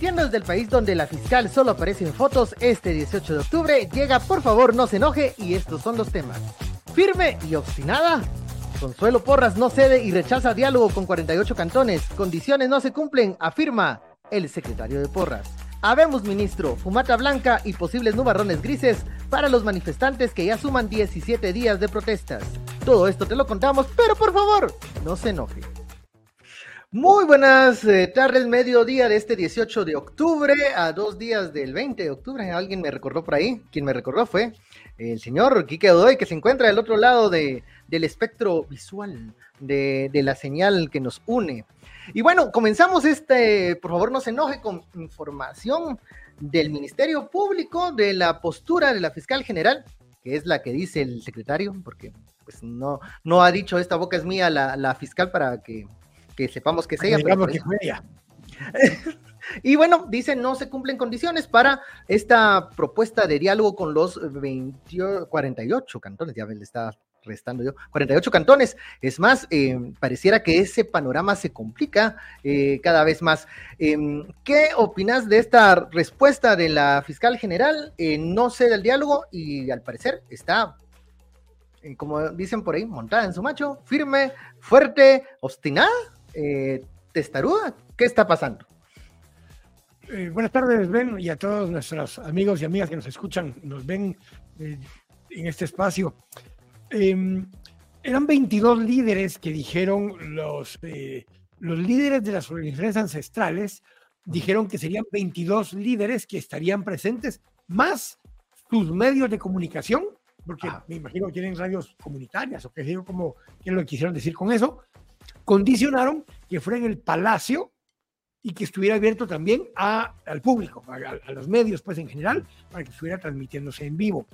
Emitiendo desde el país donde la fiscal solo aparece en fotos este 18 de octubre, llega Por favor no se enoje y estos son los temas. Firme y obstinada. Consuelo Porras no cede y rechaza diálogo con 48 cantones. Condiciones no se cumplen, afirma el secretario de Porras. Habemos ministro, fumata blanca y posibles nubarrones grises para los manifestantes que ya suman 17 días de protestas. Todo esto te lo contamos, pero por favor, no se enoje. Muy buenas eh, tardes, mediodía de este 18 de octubre, a dos días del 20 de octubre. Alguien me recordó por ahí. Quien me recordó fue el señor Quique Odoy, que se encuentra del otro lado de, del espectro visual de, de, la señal que nos une. Y bueno, comenzamos este, por favor no se enoje, con información del Ministerio Público, de la postura de la fiscal general, que es la que dice el secretario, porque pues no, no ha dicho esta boca es mía la, la fiscal para que que sepamos que es ella. Pero que fue ella. y bueno, dice no se cumplen condiciones para esta propuesta de diálogo con los 20, 48 cantones, ya le está restando yo, 48 cantones. Es más, eh, pareciera que ese panorama se complica eh, cada vez más. Eh, ¿Qué opinas de esta respuesta de la fiscal general? no sé del diálogo y al parecer está como dicen por ahí, montada en su macho, firme, fuerte, obstinada eh, testaruda. ¿Qué está pasando? Eh, buenas tardes, Ben, y a todos nuestros amigos y amigas que nos escuchan, nos ven eh, en este espacio. Em, eran 22 líderes que dijeron los, eh, los líderes de las organizaciones ancestrales, dijeron que serían 22 líderes que estarían presentes, más sus medios de comunicación, porque ah. me imagino que tienen radios comunitarias o qué sé yo, como, qué es lo que quisieron decir con eso, condicionaron que fuera en el Palacio y que estuviera abierto también a, al público, a, los medios, pues en general, para que estuviera transmitiéndose en vivo.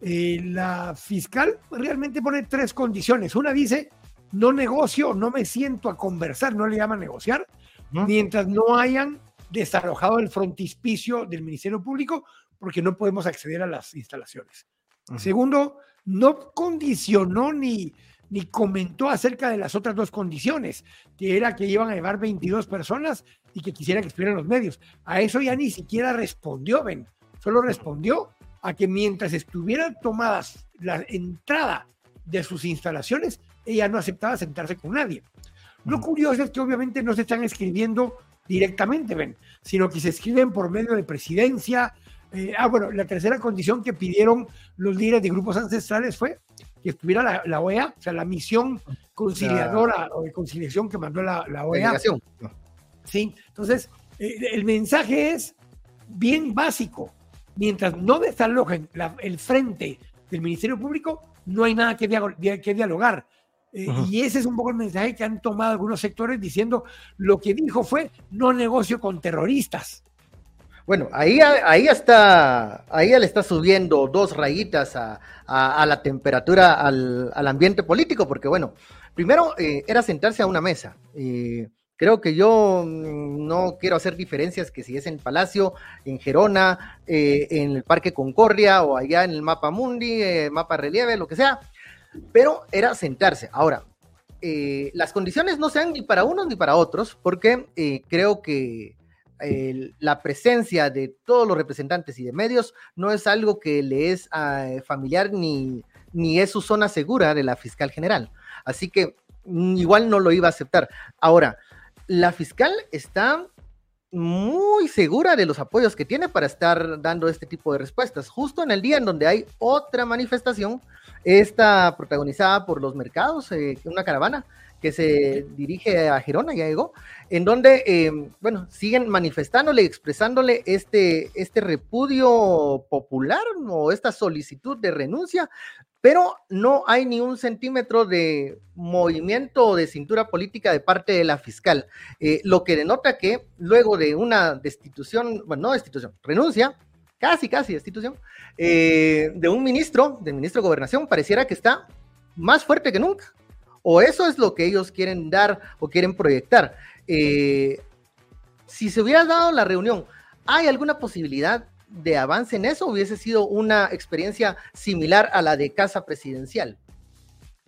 Eh, la fiscal realmente pone tres condiciones. Una dice, no negocio, no me siento a conversar, no le llama negociar, mientras no hayan desalojado el frontispicio del Ministerio Público, porque no podemos acceder a las instalaciones. Segundo, no condicionó ni, ni comentó acerca de las otras dos condiciones, que era que iban a llevar 22 personas y que quisiera que estuvieran los medios. A eso ya ni siquiera respondió, Ben. Solo respondió a que mientras estuvieran tomadas la entrada de sus instalaciones, ella no aceptaba sentarse con nadie. Lo curioso es que obviamente no se están escribiendo directamente, Ben, sino que se escriben por medio de presidencia. Eh, ah, bueno, la tercera condición que pidieron los líderes de grupos ancestrales fue que estuviera la, OEA, o sea, la misión conciliadora o de conciliación que mandó la, OEA. Sí, entonces eh, el mensaje es bien básico. Mientras no desalojen el frente del Ministerio Público, no hay nada que, que dialogar. Eh, y ese es un poco el mensaje que han tomado algunos sectores diciendo lo que dijo fue no negocio con terroristas. Bueno, ahí, ahí está, ahí le está subiendo dos rayitas a, la temperatura al, ambiente político, porque bueno, primero eh, era sentarse a una mesa. creo que yo mm, no quiero hacer diferencias que si es en Palacio, en Gerona, eh, en el Parque Concordia o allá en el Mapa Mundi, eh, Mapa Relieve, lo que sea, pero era sentarse. Ahora, las condiciones no sean ni para unos ni para otros, porque creo que la presencia de todos los representantes y de medios no es algo que le es ah, familiar ni, ni es su zona segura de la fiscal general. Así que mm, igual no lo iba a aceptar. Ahora, la fiscal está muy segura de los apoyos que tiene para estar dando este tipo de respuestas, justo en el día en donde hay otra manifestación, esta protagonizada por los mercados, eh, una caravana que se dirige a Gerona, ya llegó, en donde, em, bueno, siguen manifestándole, expresándole este, este repudio popular o esta solicitud de renuncia, pero no hay ni un centímetro de movimiento de cintura política de parte de la fiscal, eh, lo que denota que luego de una destitución, bueno, no destitución, renuncia, casi, casi destitución, eh, de un ministro, del ministro de Gobernación, pareciera que está más fuerte que nunca o eso es lo que ellos quieren dar o quieren proyectar. Eh, si se hubiera dado la reunión, ¿hay alguna posibilidad de avance en eso? ¿Hubiese sido una experiencia similar a la de casa presidencial?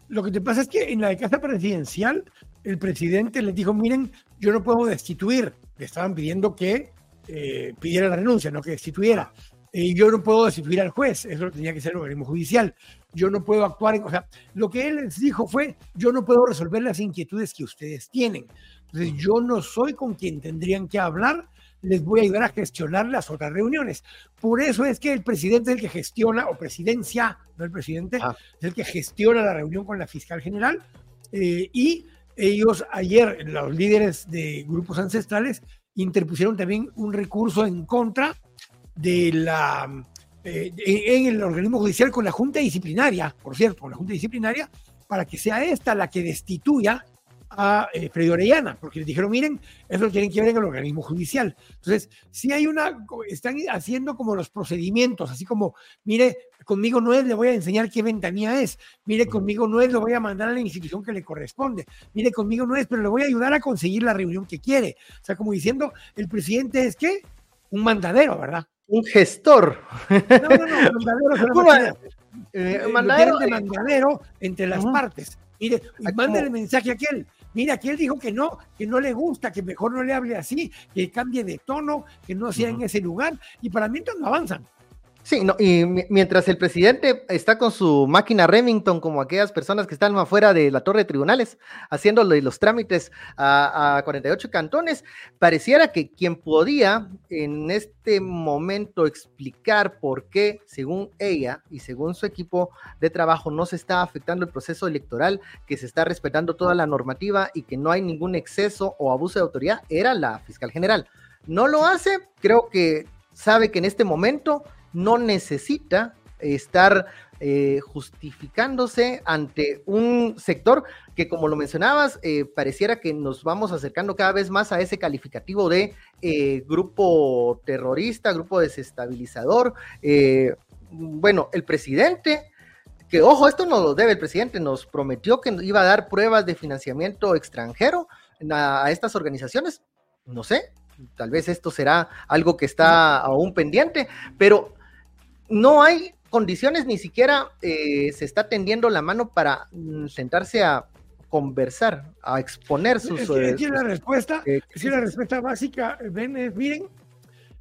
Lo que te pasa es que en la de casa presidencial, el presidente les dijo, miren, yo no puedo destituir. Le estaban pidiendo que eh, pidiera la renuncia, no que destituyera. Y yo no puedo destituir al juez, eso tenía que ser el organismo judicial. Yo no puedo actuar, en, o sea, lo que él les dijo fue, yo no puedo resolver las inquietudes que ustedes tienen. Entonces, yo no soy con quien tendrían que hablar, les voy a ayudar a gestionar las otras reuniones. Por eso es que el presidente es el que gestiona, o presidencia, no el presidente, ah. es el que gestiona la reunión con la fiscal general. Eh, y ellos ayer, los líderes de grupos ancestrales, interpusieron también un recurso en contra de la eh, en el organismo judicial con la Junta Disciplinaria, por cierto, con la Junta Disciplinaria, para que sea esta la que destituya a eh, Freddy Orellana, porque les dijeron, miren, eso lo tienen que ver en el organismo judicial. Entonces, si hay una, están haciendo como los procedimientos, así como, mire, conmigo no es, le voy a enseñar qué ventanilla es, mire, conmigo no es, lo voy a mandar a la institución que le corresponde, mire, conmigo no es, pero le voy a ayudar a conseguir la reunión que quiere. O sea, como diciendo, el presidente es qué? Un mandadero, ¿verdad? Un gestor. No, no, no, mandadero. Eh, mandadero, de mandadero entre las partes. Mire, y el mensaje a aquel. Mira, que él dijo que no, que no le gusta, que mejor no le hable así, que cambie de tono, que no sea en ese lugar. Y para mí entonces no avanzan. Sí, no, y mientras el presidente está con su máquina Remington, como aquellas personas que están afuera de la torre de tribunales, haciéndole los trámites a, a 48 cantones, pareciera que quien podía en este momento explicar por qué, según ella y según su equipo de trabajo, no se está afectando el proceso electoral, que se está respetando toda la normativa y que no hay ningún exceso o abuso de autoridad, era la fiscal general. No lo hace, creo que sabe que en este momento no necesita estar eh, justificándose ante un sector que, como lo mencionabas, eh, pareciera que nos vamos acercando cada vez más a ese calificativo de eh, grupo terrorista, grupo desestabilizador. bueno, el presidente, que ojo, esto no lo debe el presidente, nos prometió que iba a dar pruebas de financiamiento extranjero a estas organizaciones. No sé, tal vez esto será algo que está aún pendiente, pero no hay condiciones, ni siquiera eh, se está tendiendo la mano para mm, sentarse a conversar, a exponer sus... Es, eh, la respuesta, eh, la respuesta básica, ven, miren,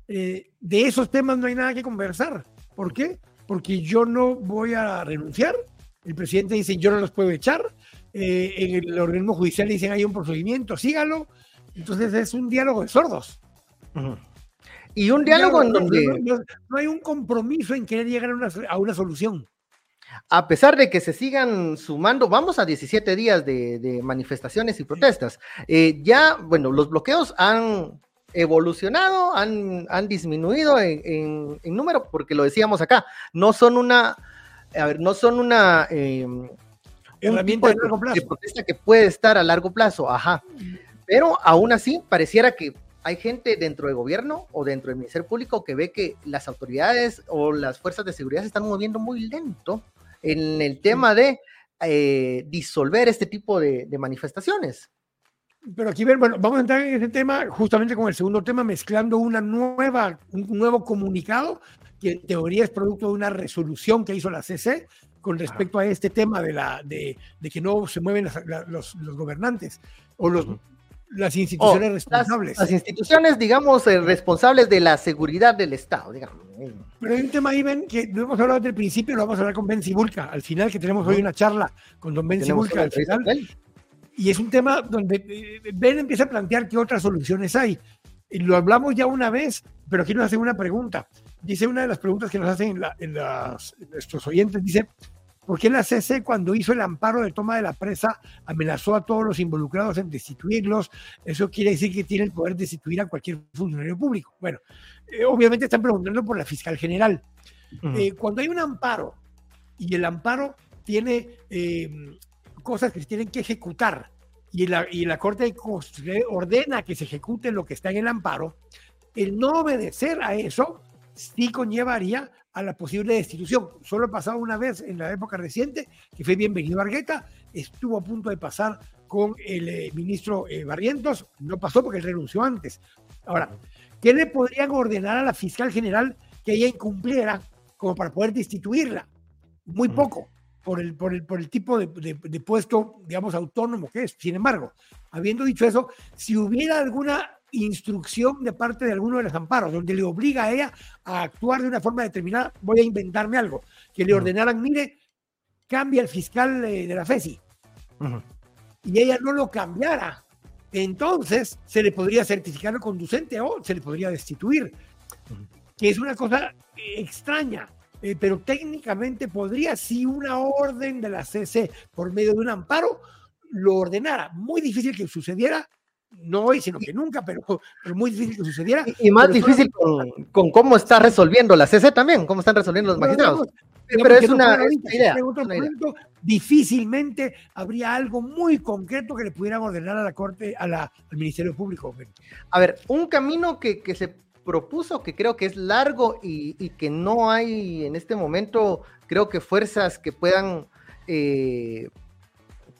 de esos temas no hay nada que conversar. ¿Por qué? Porque yo no voy a renunciar. El presidente dice, yo no los puedo echar. en el organismo judicial dicen, hay un procedimiento, sígalo. Entonces es un diálogo de sordos. Y un diálogo en donde... No, hay un compromiso en querer llegar a una, solución. A pesar de que se sigan sumando, vamos a 17 días de, manifestaciones y protestas. Eh, ya, bueno, los bloqueos han evolucionado, han, han disminuido en, número, porque lo decíamos acá, no son una, a ver, no son una eh, herramienta de, largo plazo. de protesta que puede estar a largo plazo, ajá. Pero aún así, pareciera que hay gente dentro del gobierno o dentro del Ministerio Público que ve que las autoridades o las fuerzas de seguridad se están moviendo muy lento en el tema de eh, disolver este tipo de, manifestaciones. Pero aquí, bueno, vamos a entrar en ese tema justamente con el segundo tema, mezclando una nueva, un nuevo comunicado que en teoría es producto de una resolución que hizo la CC con respecto a este tema de, la, de, que no se mueven los, gobernantes o los, las instituciones oh, responsables. Las, instituciones, digamos, eh, responsables de la seguridad del Estado, digamos. Pero hay un tema ahí, Ben, que no hemos hablado desde el principio, lo vamos a hablar con Ben Sibulka, al final, que tenemos hoy una charla con don Ben Sibulka al final. Y es un tema donde eh, Ben empieza a plantear qué otras soluciones hay. Y lo hablamos ya una vez, pero aquí nos hacen una pregunta. Dice una de las preguntas que nos hacen en, nuestros oyentes, dice, ¿Por qué la CC cuando hizo el amparo de toma de la presa amenazó a todos los involucrados en destituirlos? Eso quiere decir que tiene el poder de destituir a cualquier funcionario público. Bueno, eh, obviamente están preguntando por la fiscal general. Eh, cuando hay un amparo y el amparo tiene em, cosas que se tienen que ejecutar y la, y la Corte ordena que se ejecute lo que está en el amparo, el no obedecer a eso sí conllevaría a la posible destitución. Solo ha pasado una vez en la época reciente, que fue bienvenido Argueta, estuvo a punto de pasar con el eh, ministro eh, Barrientos, no pasó porque él renunció antes. Ahora, ¿qué le podrían ordenar a la fiscal general que ella incumpliera como para poder destituirla? Muy poco, por el, por el, por el tipo de, de puesto, digamos, autónomo que es. Sin embargo, habiendo dicho eso, si hubiera alguna instrucción de parte de alguno de los amparos, donde le obliga a ella a actuar de una forma determinada. Voy a inventarme algo, que le ordenaran, mire, cambia el fiscal de, la FESI. Y ella no lo cambiara. Entonces se le podría certificar conducente o se le podría destituir, que es una cosa extraña. Eh, pero técnicamente podría, si una orden de la CC por medio de un amparo lo ordenara. Muy difícil que sucediera, no hoy, sino que nunca, pero, pero muy difícil que sucediera. Y, más difícil con, cómo está resolviendo la CC también, cómo están resolviendo los magistrados. pero es una, idea, Difícilmente habría algo muy concreto que le pudieran ordenar a la Corte, a la, al Ministerio Público. A ver, un camino que, que se propuso, que creo que es largo y, que no hay en este momento, creo que fuerzas que puedan eh,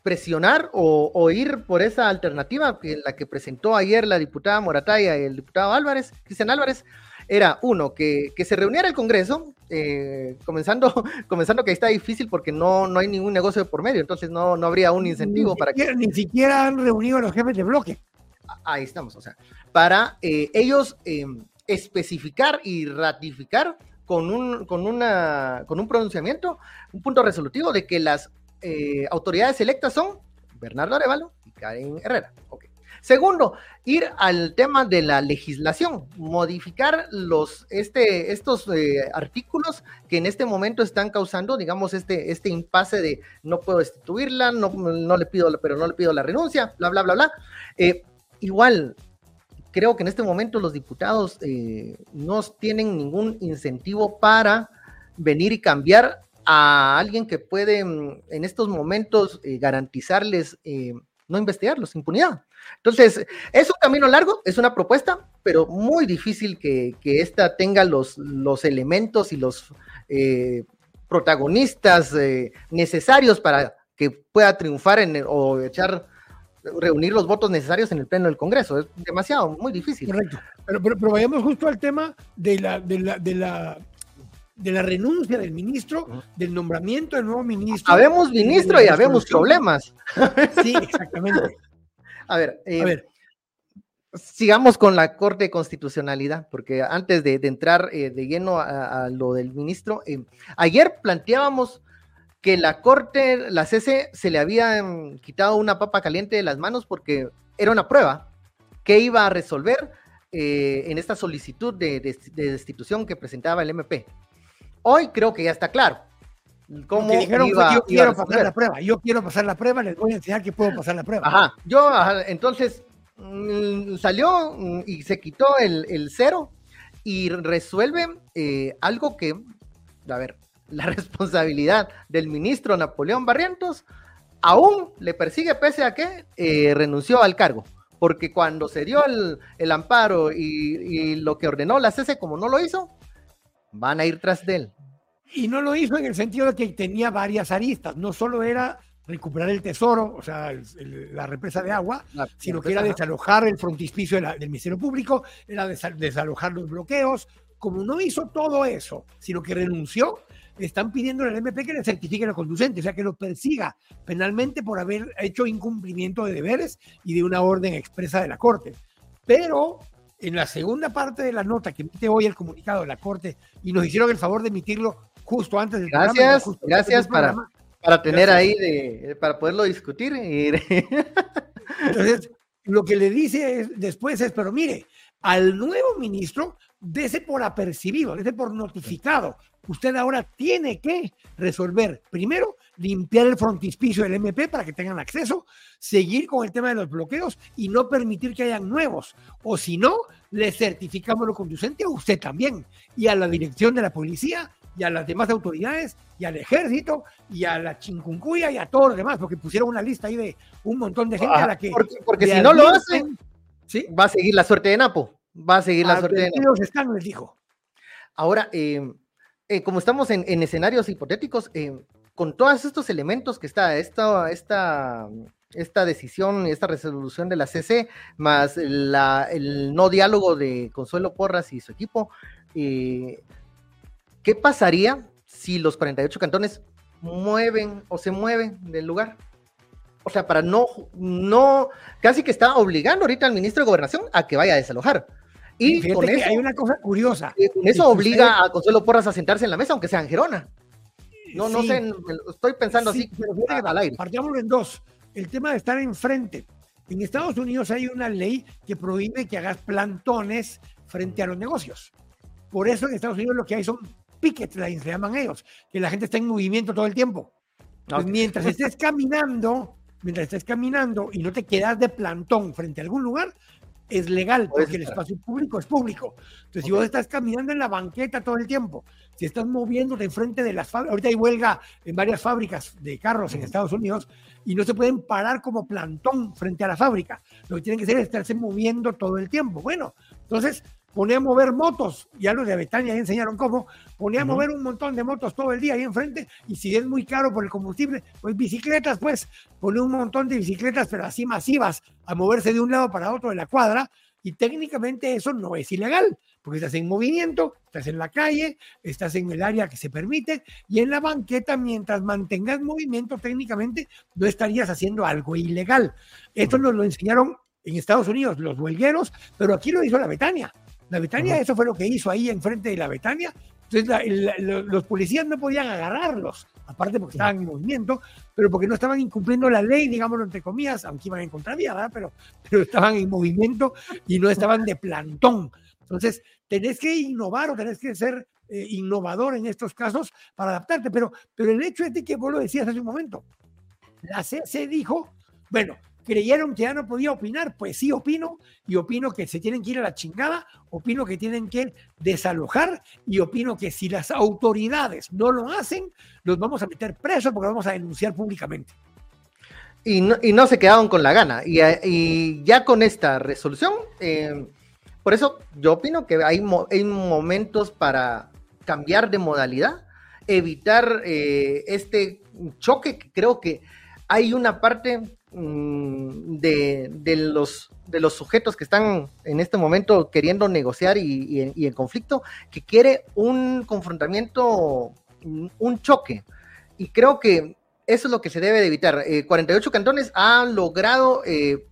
presionar o, ir por esa alternativa, que la que presentó ayer la diputada Morataya y el diputado Álvarez, Cristian Álvarez, era uno, que, se reuniera el Congreso, eh, comenzando, comenzando que ahí está difícil porque no, no hay ningún negocio por medio, entonces no, no habría un incentivo para que... Ni siquiera han reunido a los jefes de bloque. Ahí estamos, o sea, para eh, ellos em, especificar y ratificar con un, con, una, con un pronunciamiento, un punto resolutivo de que las eh, autoridades electas son Bernardo Arevalo y Karen Herrera. Segundo, ir al tema de la legislación, modificar los, este, estos eh, artículos que en este momento están causando, digamos, este, este impasse de no puedo destituirla, no, no le pido, pero no le pido la renuncia, bla, bla, bla, bla. Eh, igual, creo que en este momento los diputados no tienen ningún incentivo para venir y cambiar a alguien que puede mm, en estos momentos eh, garantizarles eh, no investigarlos, impunidad. Entonces, es un camino largo, es una propuesta, pero muy difícil que, que esta tenga los, los elementos y los protagonistas necesarios para que pueda triunfar en, o echar reunir los votos necesarios en el pleno del Congreso. Es demasiado, muy difícil. Correcto. Pero, pero, vayamos justo al tema de la, de la, de la, de la renuncia del ministro, del nombramiento del nuevo ministro. Habemos ministro y habemos problemas. Sí, exactamente. A ver, eh, a ver. Sigamos con la Corte de Constitucionalidad, porque antes de, entrar eh, de lleno a, lo del ministro, eh, ayer planteábamos que la Corte, la CC, se le había mm, quitado una papa caliente de las manos porque era una prueba que iba a resolver eh, en esta solicitud de, destitución que presentaba el MP. Hoy creo que ya está claro. Cómo dijeron iba, yo quiero pasar la prueba, yo quiero pasar la prueba, les voy a enseñar que puedo pasar la prueba. Ajá, yo, entonces, mm, salió mm, y se quitó el, cero y resuelve eh, algo que, a ver, la responsabilidad del ministro Napoleón Barrientos, aún le persigue pese a que eh, renunció al cargo. Porque cuando se dio el, amparo y, lo que ordenó la CC, como no lo hizo, van a ir tras de él. Y no lo hizo en el sentido de que tenía varias aristas. No solo era recuperar el tesoro, o sea, la represa de agua, sino que era desalojar el frontispicio del Ministerio Público, era desalojar los bloqueos. Como no hizo todo eso, sino que renunció, están pidiendo al MP que le certifique la conducente, o sea, que lo persiga penalmente por haber hecho incumplimiento de deberes y de una orden expresa de la Corte. Pero en la segunda parte de la nota que emite hoy el comunicado de la Corte, y nos hicieron el favor de emitirlo justo antes del gracias, Gracias, para, para tener ahí, de, para poderlo discutir. Entonces, lo que le dice después es, pero mire, al nuevo ministro, dese por apercibido, dese por notificado, usted ahora tiene que resolver, primero, limpiar el frontispicio del MP para que tengan acceso, seguir con el tema de los bloqueos y no permitir que hayan nuevos. O si no, le certificamos lo conducente a usted también y a la dirección de la policía y a las demás autoridades y al ejército y a la chincuncuya y a todos los demás, porque pusieron una lista ahí de un montón de gente a la que... Porque, si no lo hacen, ¿sí? va a seguir la suerte de Napo. Va a seguir la suerte de Napo. Están, les dijo. Ahora, eh, eh, como estamos en, escenarios hipotéticos, eh, con todos estos elementos que está esta, esta, esta decisión, esta resolución de la CC, más el no diálogo de Consuelo Porras y su equipo, eh, ¿qué pasaría si los 48 cantones mueven o se mueven del lugar? o sea, para no, no, casi que está obligando ahorita al ministro de Gobernación a que vaya a desalojar. Y con eso, hay una cosa curiosa. eso obliga a Consuelo Porras a sentarse en la mesa, aunque sea en Gerona. No, no sé, estoy pensando así pero al aire. Partámoslo en dos. El tema de estar enfrente. En Estados Unidos hay una ley que prohíbe que hagas plantones frente a los negocios. Por eso en Estados Unidos lo que hay son picket lines, le llaman ellos, que la gente está en movimiento todo el tiempo. Pues mientras estés caminando, mientras estés caminando y no te quedas de plantón frente a algún lugar, es legal, porque el espacio público es público. Entonces, si vos estás caminando en la banqueta todo el tiempo, si estás moviéndote enfrente de las fábricas, ahorita hay huelga en varias fábricas de carros en Estados Unidos y no se pueden parar como plantón frente a la fábrica. Lo que tienen que hacer es estarse moviendo todo el tiempo. Bueno, entonces ponía a mover motos, ya los de Betania enseñaron cómo, ponía a mover un montón de motos todo el día ahí enfrente, y si es muy caro por el combustible, pues bicicletas, pues, pone un montón de bicicletas, pero así masivas, a moverse de un lado para otro de la cuadra, y técnicamente eso no es ilegal, porque estás en movimiento, estás en la calle, estás en el área que se permite, y en la banqueta, mientras mantengas movimiento, técnicamente no estarías haciendo algo ilegal. Esto nos lo enseñaron en Estados Unidos los huelgueros, pero aquí lo hizo la Betania. La Betania, eso fue lo que hizo ahí enfrente de la Betania. Entonces los policías no podían agarrarlos, aparte porque estaban en movimiento, pero porque no estaban incumpliendo la ley, digámoslo entre comillas, aunque iban en contravía, ¿verdad? Pero, pero estaban en movimiento y no estaban de plantón. Entonces, tenés que innovar o tenés que ser eh, innovador en estos casos para adaptarte, pero, pero el hecho es de que vos lo decías hace un momento, la CC dijo, bueno, creyeron que ya no podía opinar, pues sí opino, y opino que se tienen que ir a la chingada, opino que tienen que desalojar, y opino que si las autoridades no lo hacen, los vamos a meter presos porque vamos a denunciar públicamente. Y no, se quedaron con la gana. Y, ya con esta resolución, eh, por eso yo opino que hay, hay, momentos para cambiar de modalidad, evitar eh, este choque que creo que hay una parte Mm, de, los, de los sujetos que están en este momento queriendo negociar y, en conflicto, que quiere un confrontamiento, un choque. Y creo que eso es lo que se debe de evitar. 48 eh, cantones han logrado eh,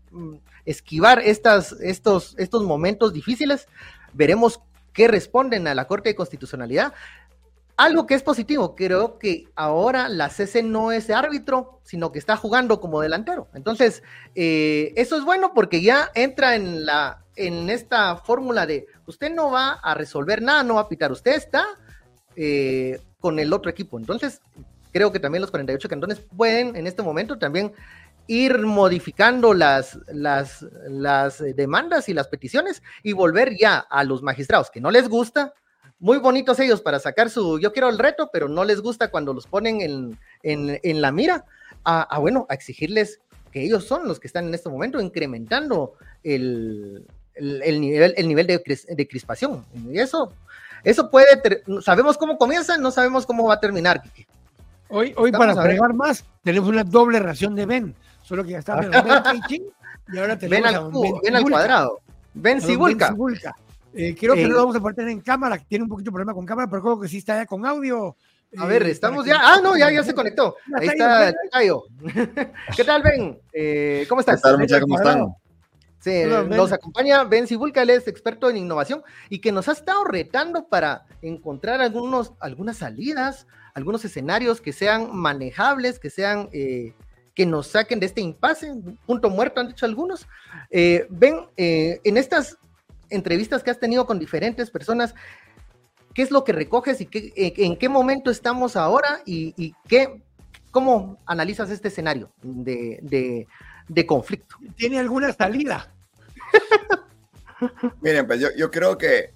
esquivar estas, estos, estos momentos difíciles. Veremos qué responden a la Corte de Constitucionalidad. Algo que es positivo, creo que ahora la CC no es árbitro, sino que está jugando como delantero. Entonces, eh, eso es bueno porque ya entra en, la, en esta fórmula de usted no va a resolver nada, no va a pitar, usted está eh, con el otro equipo. Entonces, creo que también los 48 cantones pueden en este momento también ir modificando las, las, las demandas y las peticiones y volver ya a los magistrados que no les gusta muy bonitos ellos para sacar su, yo quiero el reto, pero no les gusta cuando los ponen en, en, la mira, a, bueno, a exigirles que ellos son los que están en este momento incrementando el, el, nivel, el nivel de, de, crispación. Y eso, eso puede, sabemos cómo comienza, no sabemos cómo va a terminar. Hoy, hoy para agregar más, tenemos una doble ración de Ben, solo que ya está y ahora tenemos ben al, al cuadrado. Ben Sibulka. Eh, creo que no lo vamos a poder tener en cámara, tiene un poquito de problema con cámara, pero creo que sí está ya con audio. A ver, eh, estamos ya. Ah, no, ya, ya se conectó. Ahí está Tayo. ¿Qué tal, Ben? Eh, ¿Cómo estás? ¿Qué tal, muchachos? ¿Cómo están? Sí, nos acompaña Ben Sibulca, él es experto en innovación y que nos ha estado retando para encontrar algunos, algunas salidas, algunos escenarios que sean manejables, que sean, que nos saquen de este impasse, punto muerto han dicho algunos. ben, en estas entrevistas que has tenido con diferentes personas, ¿qué es lo que recoges y qué, eh, en qué momento estamos ahora y, qué, cómo analizas este escenario de, conflicto? ¿Tiene alguna salida? Miren, pues yo, yo creo que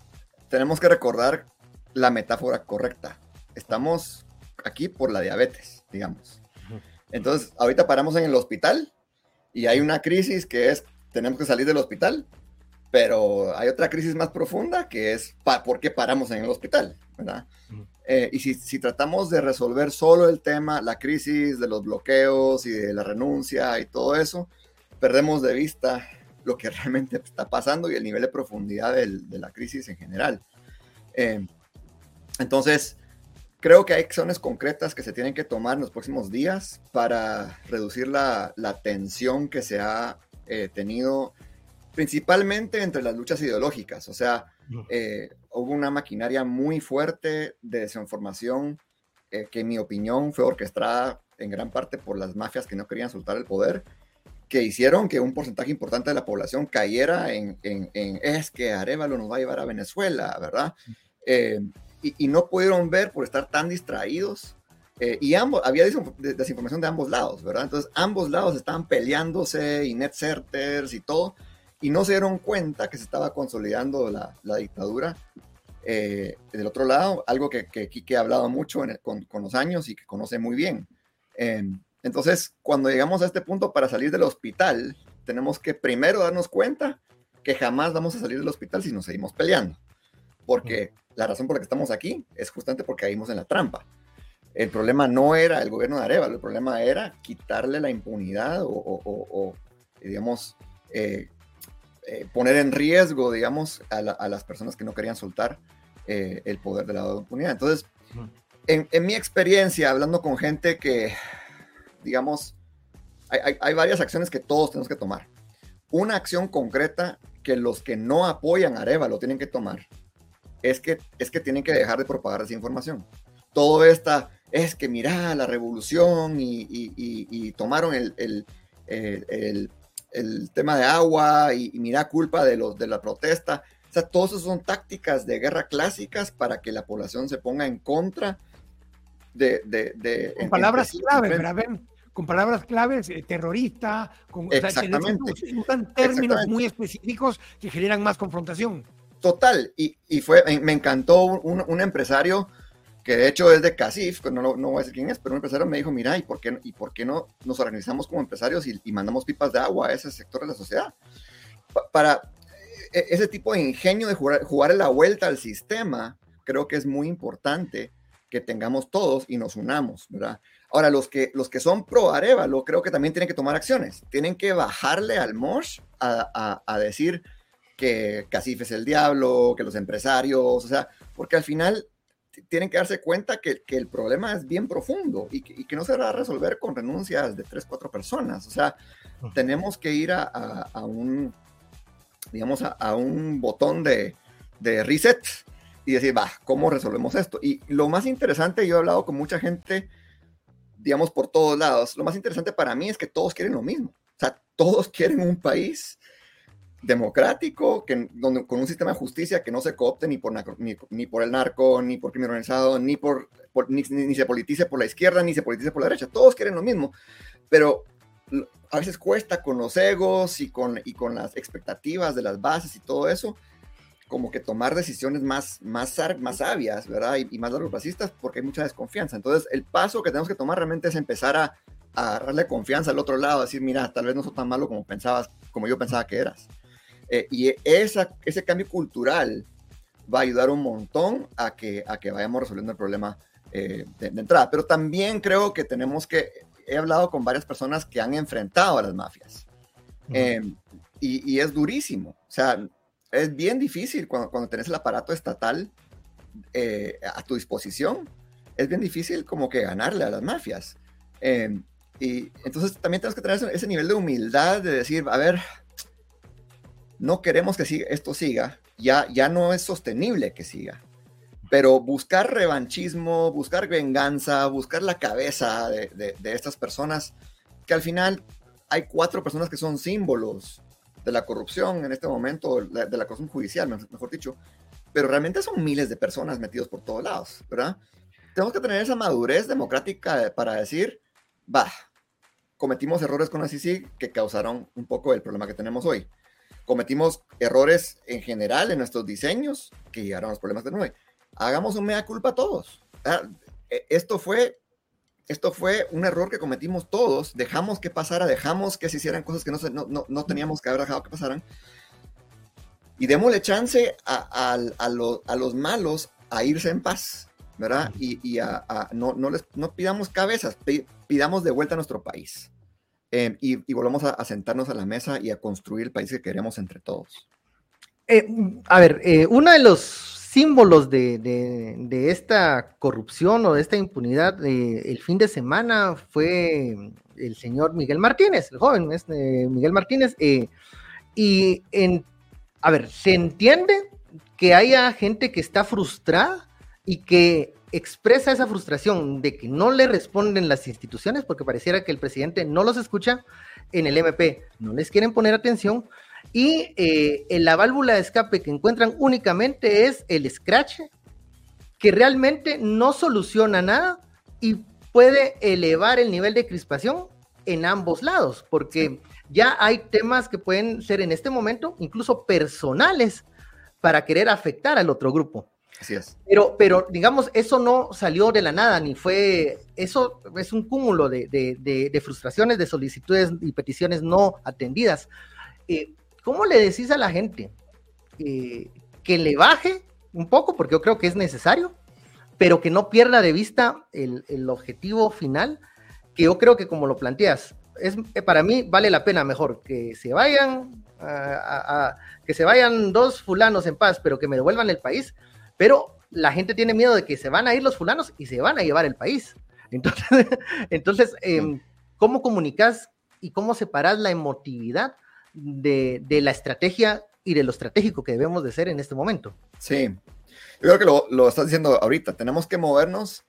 tenemos que recordar la metáfora correcta. Estamos aquí por la diabetes, digamos. Entonces, ahorita paramos en el hospital y hay una crisis que es, tenemos que salir del hospital pero hay otra crisis más profunda que es por qué paramos en el hospital, ¿verdad? Eh, y si, si, tratamos de resolver solo el tema, la crisis de los bloqueos y de la renuncia y todo eso, perdemos de vista lo que realmente está pasando y el nivel de profundidad del, de la crisis en general. Eh, entonces, creo que hay acciones concretas que se tienen que tomar en los próximos días para reducir la, la tensión que se ha eh, tenido principalmente entre las luchas ideológicas. O sea, eh, hubo una maquinaria muy fuerte de desinformación eh, que en mi opinión fue orquestada en gran parte por las mafias que no querían soltar el poder, que hicieron que un porcentaje importante de la población cayera en, en, es que Arevalo nos va a llevar a Venezuela, ¿verdad? Eh, y, y, no pudieron ver por estar tan distraídos. y ambos, había desinformación de ambos lados, ¿verdad? Entonces, ambos lados estaban peleándose y net y todo y no se dieron cuenta que se estaba consolidando la, la dictadura. Eh, del otro lado, algo que, que Quique ha hablado mucho con, con, los años y que conoce muy bien. Eh, entonces, cuando llegamos a este punto para salir del hospital, tenemos que primero darnos cuenta que jamás vamos a salir del hospital si nos seguimos peleando. Porque la razón por la que estamos aquí es justamente porque caímos en la trampa. El problema no era el gobierno de Arevalo, el problema era quitarle la impunidad o, o, o digamos, eh, eh, poner en riesgo, digamos, a, las personas que no querían soltar eh, el poder de la impunidad. Entonces, en, mi experiencia, hablando con gente que, digamos, hay, varias acciones que todos tenemos que tomar. Una acción concreta que los que no apoyan a Areva lo tienen que tomar es que, es que tienen que dejar de propagar desinformación. Todo esta es que mira la revolución y, tomaron el, el, el, el tema de agua y, mira culpa de los de la protesta. O sea, todas esas son tácticas de guerra clásicas para que la población se ponga en contra de... de, con palabras claves, ¿verdad? Con palabras claves, eh, terrorista, con Exactamente. usan términos muy específicos que generan más confrontación. Total, y, y fue, me encantó un, un empresario que de hecho es de Casif, no, no voy a decir quién es, pero un empresario me dijo, mira, ¿y por qué, y por qué no nos organizamos como empresarios y, mandamos pipas de agua a ese sector de la sociedad? para e, ese tipo de ingenio de jugar, jugar la vuelta al sistema, creo que es muy importante que tengamos todos y nos unamos, ¿verdad? Ahora, los que, los que son pro Arevalo, creo que también tienen que tomar acciones. Tienen que bajarle al Mosh a, a, a decir que Casif es el diablo, que los empresarios, o sea, porque al final tienen que darse cuenta que, que, el problema es bien profundo y que, y que, no se va a resolver con renuncias de tres, cuatro personas. O sea, tenemos que ir a, a, un, digamos, a, un botón de, de, reset y decir, va, ¿cómo resolvemos esto? Y lo más interesante, yo he hablado con mucha gente, digamos, por todos lados, lo más interesante para mí es que todos quieren lo mismo. O sea, todos quieren un país democrático, que, donde, con un sistema de justicia que no se coopte ni por, ni, por el narco, ni por crimen organizado, ni, por, ni, se politice por la izquierda, ni se politice por la derecha. Todos quieren lo mismo, pero a veces cuesta con los egos y con, y con las expectativas de las bases y todo eso, como que tomar decisiones más, más, más sabias, ¿verdad? Y, más largoplacistas porque hay mucha desconfianza. Entonces, el paso que tenemos que tomar realmente es empezar a, a darle confianza al otro lado, decir, mira, tal vez no soy tan malo como pensabas, como yo pensaba que eras. Eh, y esa, ese cambio cultural va a ayudar un montón a que, a que vayamos resolviendo el problema eh, de, entrada. Pero también creo que tenemos que, he hablado con varias personas que han enfrentado a las mafias. Em, y, y, es durísimo. O sea, es bien difícil cuando, cuando tenés el aparato estatal eh, a tu disposición. Es bien difícil como que ganarle a las mafias. Em, y entonces también tenemos que tener ese nivel de humildad de decir, a ver, no queremos que esto siga, ya, ya no es sostenible que siga. Pero buscar revanchismo, buscar venganza, buscar la cabeza de, estas personas, que al final hay cuatro personas que son símbolos de la corrupción en este momento, de la corrupción judicial, mejor dicho, pero realmente son miles de personas metidos por todos lados, ¿verdad? Tenemos que tener esa madurez democrática para decir, va, cometimos errores con la CICI que causaron un poco el problema que tenemos hoy cometimos errores en general en nuestros diseños que llegaron a los problemas de nube. Hagamos un mea culpa a todos. Ah, e, esto fue, esto fue un error que cometimos todos. Dejamos que pasara, dejamos que se hicieran cosas que no, no, no teníamos que haber dejado que pasaran. Y démosle chance a, los malos a irse en paz, ¿verdad? Y, no, no, les, no pidamos cabezas, pidamos de vuelta a nuestro país. Em, y, volvamos a, sentarnos a la mesa y a construir el país que queremos entre todos. Eh, a ver, eh, uno de los símbolos de, esta corrupción o de esta impunidad eh, el fin de semana fue el señor Miguel Martínez, el joven este, Miguel Martínez. Eh, y en, a ver, se entiende que haya gente que está frustrada y que expresa esa frustración de que no le responden las instituciones, porque pareciera que el presidente no los escucha en el MP, no les quieren poner atención, y eh, en la válvula de escape que encuentran únicamente es el scratch, que realmente no soluciona nada y puede elevar el nivel de crispación en ambos lados, porque ya hay temas que pueden ser en este momento incluso personales para querer afectar al otro grupo. Pero, pero digamos, eso no salió de la nada, ni fue, eso es un cúmulo de, frustraciones, de solicitudes y peticiones no atendidas. Eh, ¿Cómo le decís a la gente eh, que le baje un poco, porque yo creo que es necesario, pero que no pierda de vista el, el objetivo final, que yo creo que como lo planteas, es, eh, para mí vale la pena mejor que se vayan a, que se vayan dos fulanos en paz, pero que me devuelvan el país. Pero la gente tiene miedo de que se van a ir los fulanos y se van a llevar el país. Entonces, entonces em, ¿cómo comunicas y cómo separas la emotividad de, de, la estrategia y de lo estratégico que debemos de ser en este momento? Sí, yo creo que lo, lo estás diciendo ahorita. Tenemos que movernos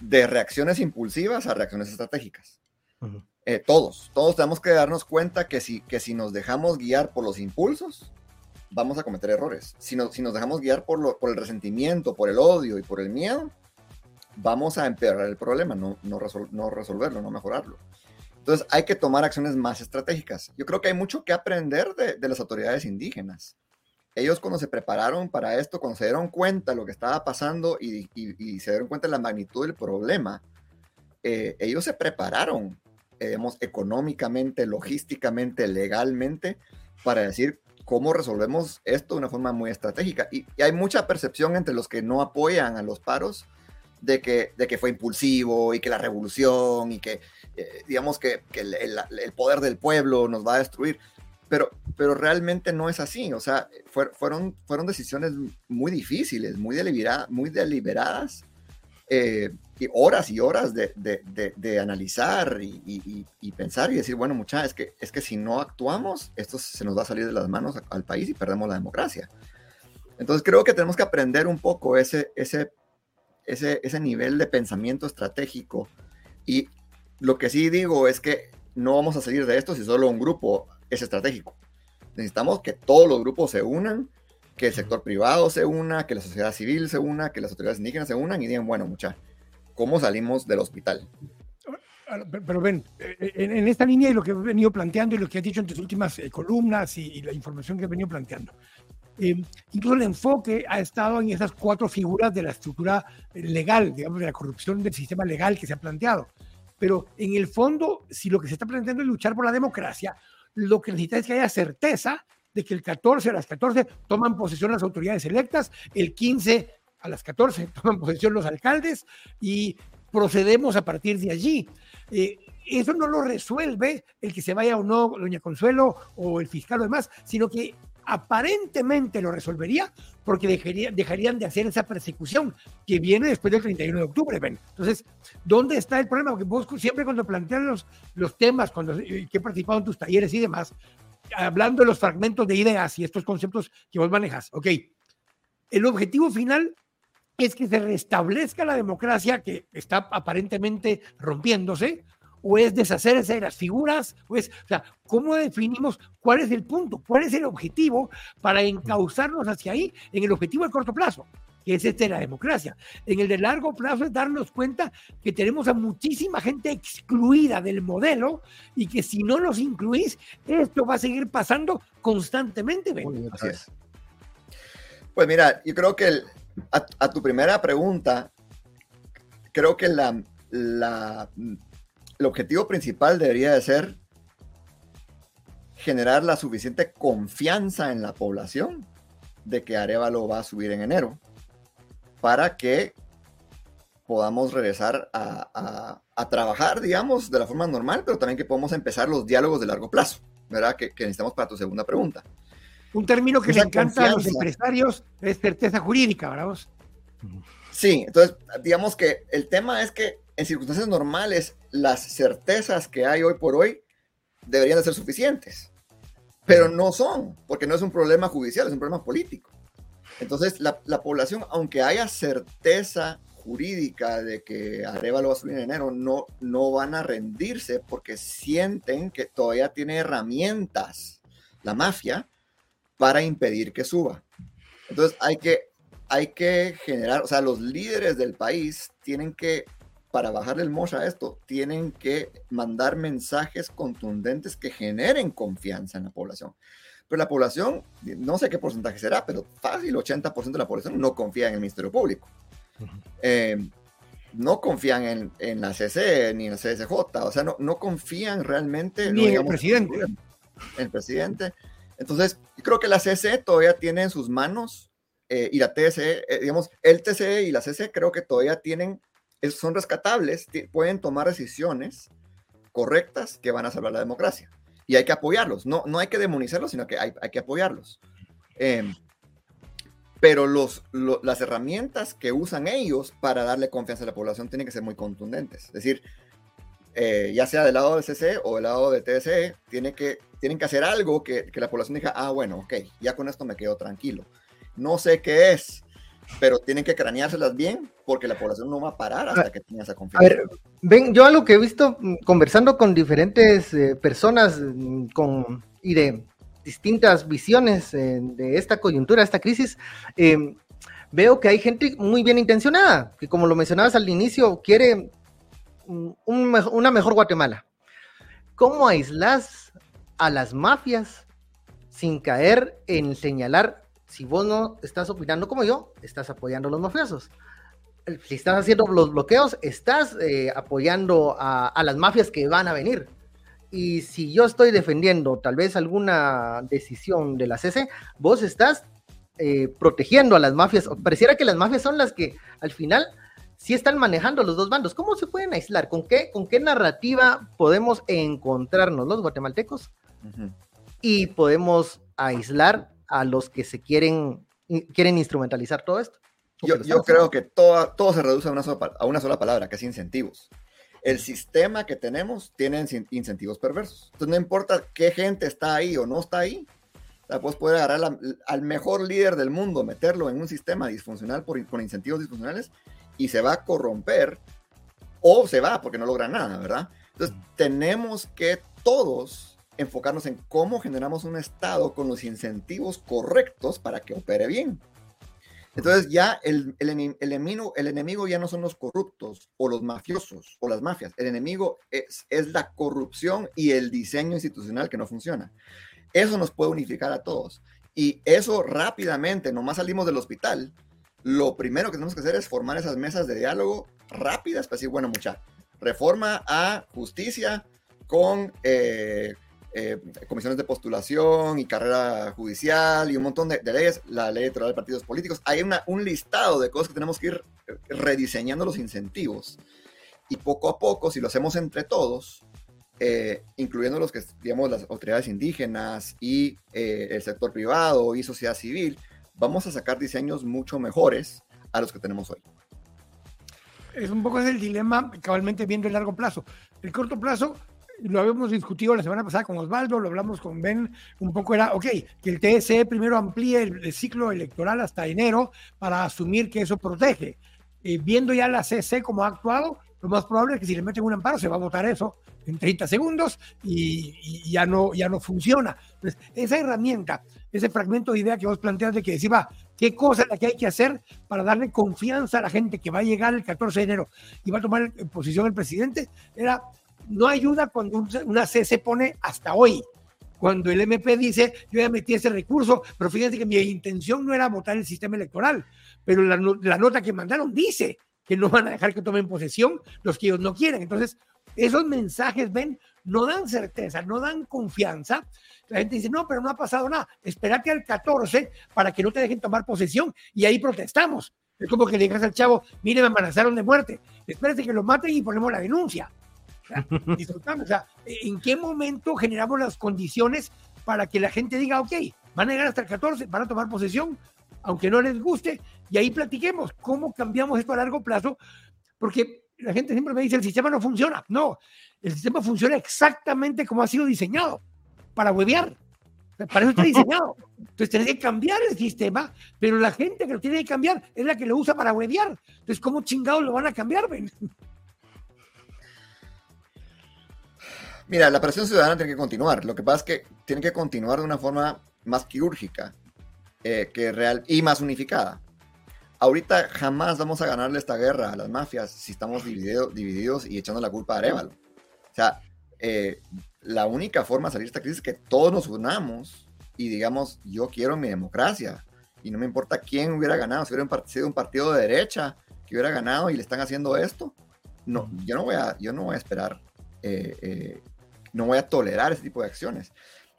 de reacciones impulsivas a reacciones estratégicas. Eh, todos, todos tenemos que darnos cuenta que si, que si nos dejamos guiar por los impulsos, vamos a cometer errores. Si, si nos dejamos guiar por, lo, por el resentimiento, por el odio y por el miedo, vamos a empeorar el problema, no, no, no resolverlo, no mejorarlo. Entonces hay que tomar acciones más estratégicas. Yo creo que hay mucho que aprender de, de las autoridades indígenas. Ellos cuando se prepararon para esto, cuando se dieron cuenta de lo que estaba pasando y, y, se dieron cuenta de la magnitud del problema, eh, ellos se prepararon digamos, económicamente, logísticamente, legalmente, para decir cómo resolvemos esto de una forma muy estratégica. Y, hay mucha percepción entre los que no apoyan a los paros de que, de que fue impulsivo y que la revolución y que, eh, digamos, que, que el, el, poder del pueblo nos va a destruir. Pero, pero realmente no es así. O sea, fueron, fueron decisiones muy difíciles, muy, delibera, muy deliberadas eh, y horas y horas de, de, de, analizar y, y, pensar y decir, bueno, mucha, es que, es que si no actuamos, esto se nos va a salir de las manos al país y perdemos la democracia. Entonces creo que tenemos que aprender un poco ese, ese, ese, ese nivel de pensamiento estratégico. Y lo que sí digo es que no vamos a salir de esto si solo un grupo es estratégico. Necesitamos que todos los grupos se unan que el sector privado se una, que la sociedad civil se una, que las autoridades indígenas se unan y digan, bueno, mucha, ¿cómo salimos del hospital? Pero, ven, eh, en, esta línea y lo que he venido planteando y lo que has dicho en tus últimas eh, columnas y, la información que he venido planteando, eh, incluso el enfoque ha estado en esas cuatro figuras de la estructura legal, digamos, de la corrupción del sistema legal que se ha planteado. Pero en el fondo, si lo que se está planteando es luchar por la democracia, lo que necesita es que haya certeza de que el 14 a las 14 toman posesión las autoridades electas, el 15 a las 14 toman posesión los alcaldes y procedemos a partir de allí. Eh, eso no lo resuelve el que se vaya o no doña Consuelo o el fiscal o demás, sino que aparentemente lo resolvería porque dejarían de hacer esa persecución que viene después del 31 de octubre. Entonces, ¿dónde está el problema? Porque vos siempre cuando plantean los, los temas, cuando eh, que he participado en tus talleres y demás, hablando de los fragmentos de ideas y estos conceptos que vos manejas, ok, el objetivo final es que se restablezca la democracia que está aparentemente rompiéndose, o es deshacerse de las figuras, o es, o sea, ¿cómo definimos cuál es el punto, cuál es el objetivo para encauzarnos hacia ahí en el objetivo de corto plazo? que es este de la democracia. En el de largo plazo es darnos cuenta que tenemos a muchísima gente excluida del modelo y que si no los incluís, esto va a seguir pasando constantemente. Pues mira, yo creo que a, tu primera pregunta, creo que la, el objetivo principal debería de ser generar la suficiente confianza en la población de que Arevalo va a subir en enero para que podamos regresar a, trabajar, digamos, de la forma normal, pero también que podamos empezar los diálogos de largo plazo, ¿verdad? Que, necesitamos para tu segunda pregunta. Un término que le encanta a los empresarios es certeza jurídica, ¿verdad? Sí, entonces, digamos que el tema es que en circunstancias normales, las certezas que hay hoy por hoy deberían de ser suficientes, pero no son, porque no es un problema judicial, es un problema político. Entonces, la, población, aunque haya certeza jurídica de que Arevalo va a subir en enero, no, no van a rendirse porque sienten que todavía tiene herramientas, la mafia, para impedir que suba. Entonces, hay que, hay que generar, o sea, los líderes del país tienen que para bajarle el mocha a esto, tienen que mandar mensajes contundentes que generen confianza en la población. Pero la población, no sé qué porcentaje será, pero fácil, 80% de la población no confía en el Ministerio Público. Eh, no confían en, en, la CC ni en la CSJ, o sea, no, no confían realmente ni en el presidente. En el presidente. Entonces, creo que la CC todavía tiene en sus manos, eh, y la TSE, eh, digamos, el TCE y la CC creo que todavía tienen son rescatables, pueden tomar decisiones correctas que van a salvar la democracia. Y hay que apoyarlos. No, no hay que demonizarlos, sino que hay, que apoyarlos. Em, pero los, las herramientas que usan ellos para darle confianza a la población tienen que ser muy contundentes. Es decir, eh, ya sea del lado del CC o del lado de TSE, tiene que, tienen que hacer algo que, que la población diga, ah, bueno, ok, ya con esto me quedo tranquilo. No sé qué es, pero tienen que craneárselas bien porque la población no va a parar hasta que tenga esa confianza. A ver, ven, yo algo que he visto mm, conversando con diferentes eh, personas mm, con, y de distintas visiones eh, de esta coyuntura, esta crisis, em, veo que hay gente muy bien intencionada, que como lo mencionabas al inicio, quiere mm, una mejor Guatemala. ¿Cómo aislas a las mafias sin caer en señalar si vos no estás opinando como yo, estás apoyando a los mafiosos. Si estás haciendo los bloqueos, estás eh, apoyando a, las mafias que van a venir. Y si yo estoy defendiendo tal vez alguna decisión de la CC, vos estás eh, protegiendo a las mafias. Pareciera que las mafias son las que al final sí están manejando los dos bandos. ¿Cómo se pueden aislar? ¿Con qué, con qué narrativa podemos encontrarnos los guatemaltecos? Y podemos aislar a los que se quieren, quieren instrumentalizar todo esto. Yo, creo que todo, todo se reduce a una, sola, a una sola palabra, que es incentivos. El sistema que tenemos tiene incentivos perversos. Entonces no importa qué gente está ahí o no está ahí, la puedes poder agarrar al mejor líder del mundo, meterlo en un sistema disfuncional por, con incentivos disfuncionales y se va a corromper o se va porque no logra nada, ¿verdad? Entonces tenemos que todos enfocarnos en cómo generamos un Estado con los incentivos correctos para que opere bien. Entonces ya el, el, enemigo, el enemigo ya no son los corruptos o los mafiosos o las mafias. El enemigo es, es la corrupción y el diseño institucional que no funciona. Eso nos puede unificar a todos. Y eso rápidamente, nomás salimos del hospital, lo primero que tenemos que hacer es formar esas mesas de diálogo rápidas para decir, bueno, mucha, reforma a justicia con eh, eh, comisiones de postulación y carrera judicial y un montón de, leyes, la ley electoral de partidos políticos. Hay una, un listado de cosas que tenemos que ir eh, rediseñando los incentivos. Y poco a poco, si lo hacemos entre todos, eh, incluyendo los que, digamos, las autoridades indígenas y el sector privado y sociedad civil, vamos a sacar diseños mucho mejores a los que tenemos hoy. Es un poco el dilema, cabalmente viendo el largo plazo. El corto plazo, lo habíamos discutido la semana pasada con Osvaldo, lo hablamos con Ben, un poco era, ok, que el TSE primero amplíe el, ciclo electoral hasta enero para asumir que eso protege. Eh, viendo ya la CC como ha actuado, lo más probable es que si le meten un amparo se va a votar eso en 30 segundos y, ya, no, ya no funciona. Entonces, esa herramienta, ese fragmento de idea que vos planteas de que decía, qué cosa es la que hay que hacer para darle confianza a la gente que va a llegar el 14 de enero y va a tomar posición el presidente, era no ayuda cuando una C se pone hasta hoy. Cuando el MP dice, yo ya metí ese recurso, pero fíjense que mi intención no era votar el sistema electoral, pero la, nota que mandaron dice que no van a dejar que tomen posesión los que ellos no quieren. Entonces, esos mensajes, ven, no dan certeza, no dan confianza. La gente dice, no, pero no ha pasado nada. Espérate al 14 para que no te dejen tomar posesión y ahí protestamos. Es como que le digas al chavo, mire, me amenazaron de muerte. Espérate que lo maten y ponemos la denuncia. ¿en qué momento generamos las condiciones para que la gente diga, ok, van a llegar hasta el 14, van a tomar posesión, aunque no les guste, y ahí platiquemos cómo cambiamos esto a largo plazo, porque la gente siempre me dice, el sistema no funciona. No, el sistema funciona exactamente como ha sido diseñado, para huevear. Para eso está diseñado. Entonces tiene que cambiar el sistema, pero la gente que lo tiene que cambiar es la que lo usa para huevear. Entonces, ¿cómo chingados lo van a cambiar? Ben? Mira, la presión ciudadana tiene que continuar. Lo que pasa es que tiene que continuar de una forma más quirúrgica eh, que real y más unificada. Ahorita jamás vamos a ganarle esta guerra a las mafias si estamos divididos y echando la culpa a Arevalo. O sea, eh, la única forma de salir de esta crisis es que todos nos unamos y digamos, yo quiero mi democracia y no me importa quién hubiera ganado, si hubiera sido un partido de derecha que hubiera ganado y le están haciendo esto, no, yo no voy a, yo no voy a esperar, eh, eh, no voy a tolerar ese tipo de acciones.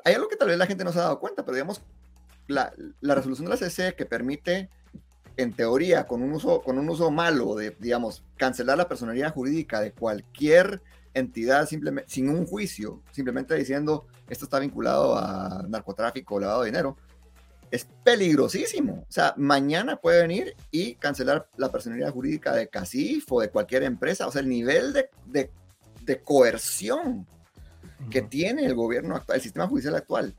Hay algo que tal vez la gente no se ha dado cuenta, pero digamos, la, la resolución de la CC que permite, en teoría, con un uso, con un uso malo de, digamos, cancelar la personalidad jurídica de cualquier entidad simplemente, sin un juicio, simplemente diciendo esto está vinculado a narcotráfico o lavado de dinero, es peligrosísimo. O sea, mañana puede venir y cancelar la personalidad jurídica de CACIF o de cualquier empresa. O sea, el nivel de, de, de coerción que tiene el gobierno actual, el sistema judicial actual,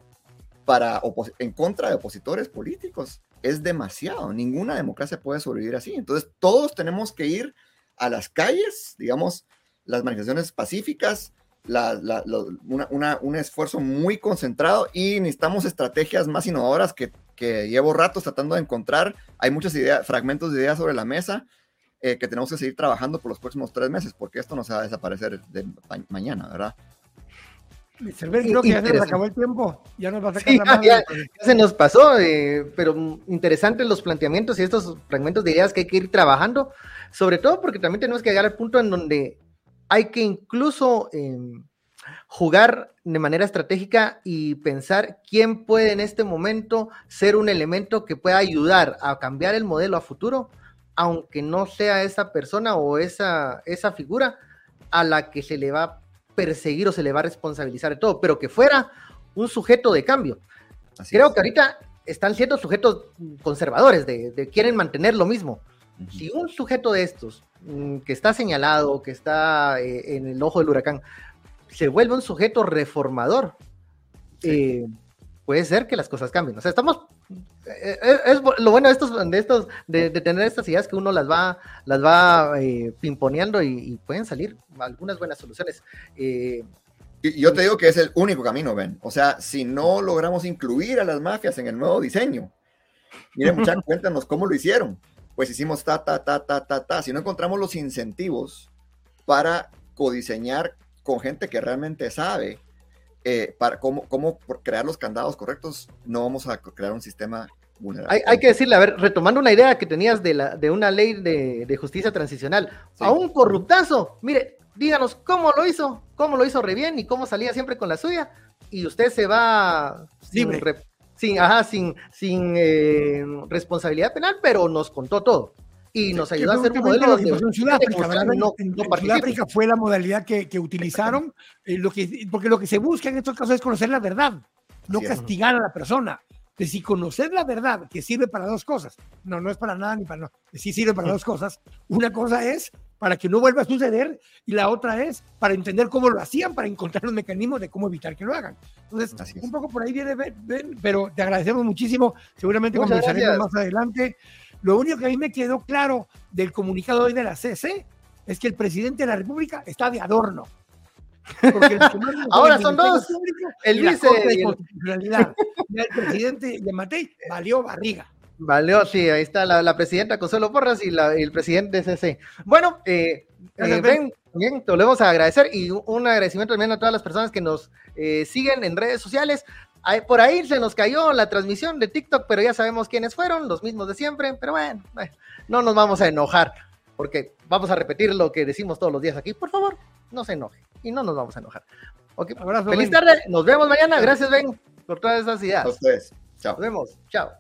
para en contra de opositores políticos es demasiado. Ninguna democracia puede sobrevivir así. Entonces, todos tenemos que ir a las calles, digamos, las manifestaciones pacíficas, un esfuerzo muy concentrado y necesitamos estrategias más innovadoras que, llevo ratos tratando de encontrar. Hay muchas ideas, fragmentos de ideas sobre la mesa eh, que tenemos que seguir trabajando por los próximos tres meses, porque esto no se va a desaparecer de mañana, ¿verdad? Creo que ya se nos acabó el tiempo. Ya nos va a sacar la mano. Ya, se nos pasó, eh, pero interesantes los planteamientos y estos fragmentos de ideas que hay que ir trabajando, sobre todo porque también tenemos que llegar al punto en donde hay que incluso em, jugar de manera estratégica y pensar quién puede en este momento ser un elemento que pueda ayudar a cambiar el modelo a futuro, aunque no sea esa persona o esa, esa figura a la que se le va a perseguir o se le va a responsabilizar de todo, pero que fuera un sujeto de cambio. Creo que ahorita están siendo sujetos conservadores, de, quieren mantener lo mismo. Si un sujeto de estos, mm, que está señalado, que está eh, en el ojo del huracán, se vuelve un sujeto reformador, eh, puede ser que las cosas cambien. O sea, estamos eh, eh, es, lo bueno de estos, de estos, de, tener estas ideas que uno las va, las va eh, pimponeando y, pueden salir algunas buenas soluciones. y yo te digo que es el único camino, Ben. O sea, si no logramos incluir a las mafias en el nuevo diseño, miren, muchachos, cuéntanos cómo lo hicieron. Pues hicimos ta, ta, ta, ta, ta, ta. Si no encontramos los incentivos para codiseñar con gente que realmente sabe eh, para cómo, cómo crear los candados correctos, no vamos a crear un sistema vulnerable. Hay, que decirle, a ver, retomando una idea que tenías de, la, de una ley de, justicia transicional, a un corruptazo, mire, díganos cómo lo hizo, cómo lo hizo re bien y cómo salía siempre con la suya, y usted se va sin, sin, ajá, sin, sin eh, responsabilidad penal, pero nos contó todo y nos ayudó a hacer un modelo de, en Sudáfrica, fue la modalidad que, que utilizaron, eh, lo que, porque lo que se busca en estos casos es conocer la verdad, no castigar a la persona. De si conocer la verdad, que sirve para dos cosas, no, no es para nada ni para no, sí sirve para dos cosas. Una cosa es para que no vuelva a suceder y la otra es para entender cómo lo hacían, para encontrar los mecanismos de cómo evitar que lo hagan. Entonces, un poco por ahí viene, pero te agradecemos muchísimo. Seguramente conversaremos más adelante. Lo único que a mí me quedó claro del comunicado hoy de la CC es que el presidente de la República está de adorno. Ahora son dos. El vice. constitucionalidad. el presidente de Matei valió barriga. Valió, sí, ahí está la, presidenta Consuelo Porras y, el presidente de CC. Bueno, eh, eh ven, bien, te volvemos a agradecer y un agradecimiento también a todas las personas que nos eh, siguen en redes sociales. Por ahí se nos cayó la transmisión de TikTok, pero ya sabemos quiénes fueron, los mismos de siempre, pero bueno, no nos vamos a enojar, porque vamos a repetir lo que decimos todos los días aquí. Por favor, no se enoje y no nos vamos a enojar. Feliz tarde, nos vemos mañana. Gracias, Ben, por todas esas ideas. A ustedes. Chao. Nos vemos. Chao.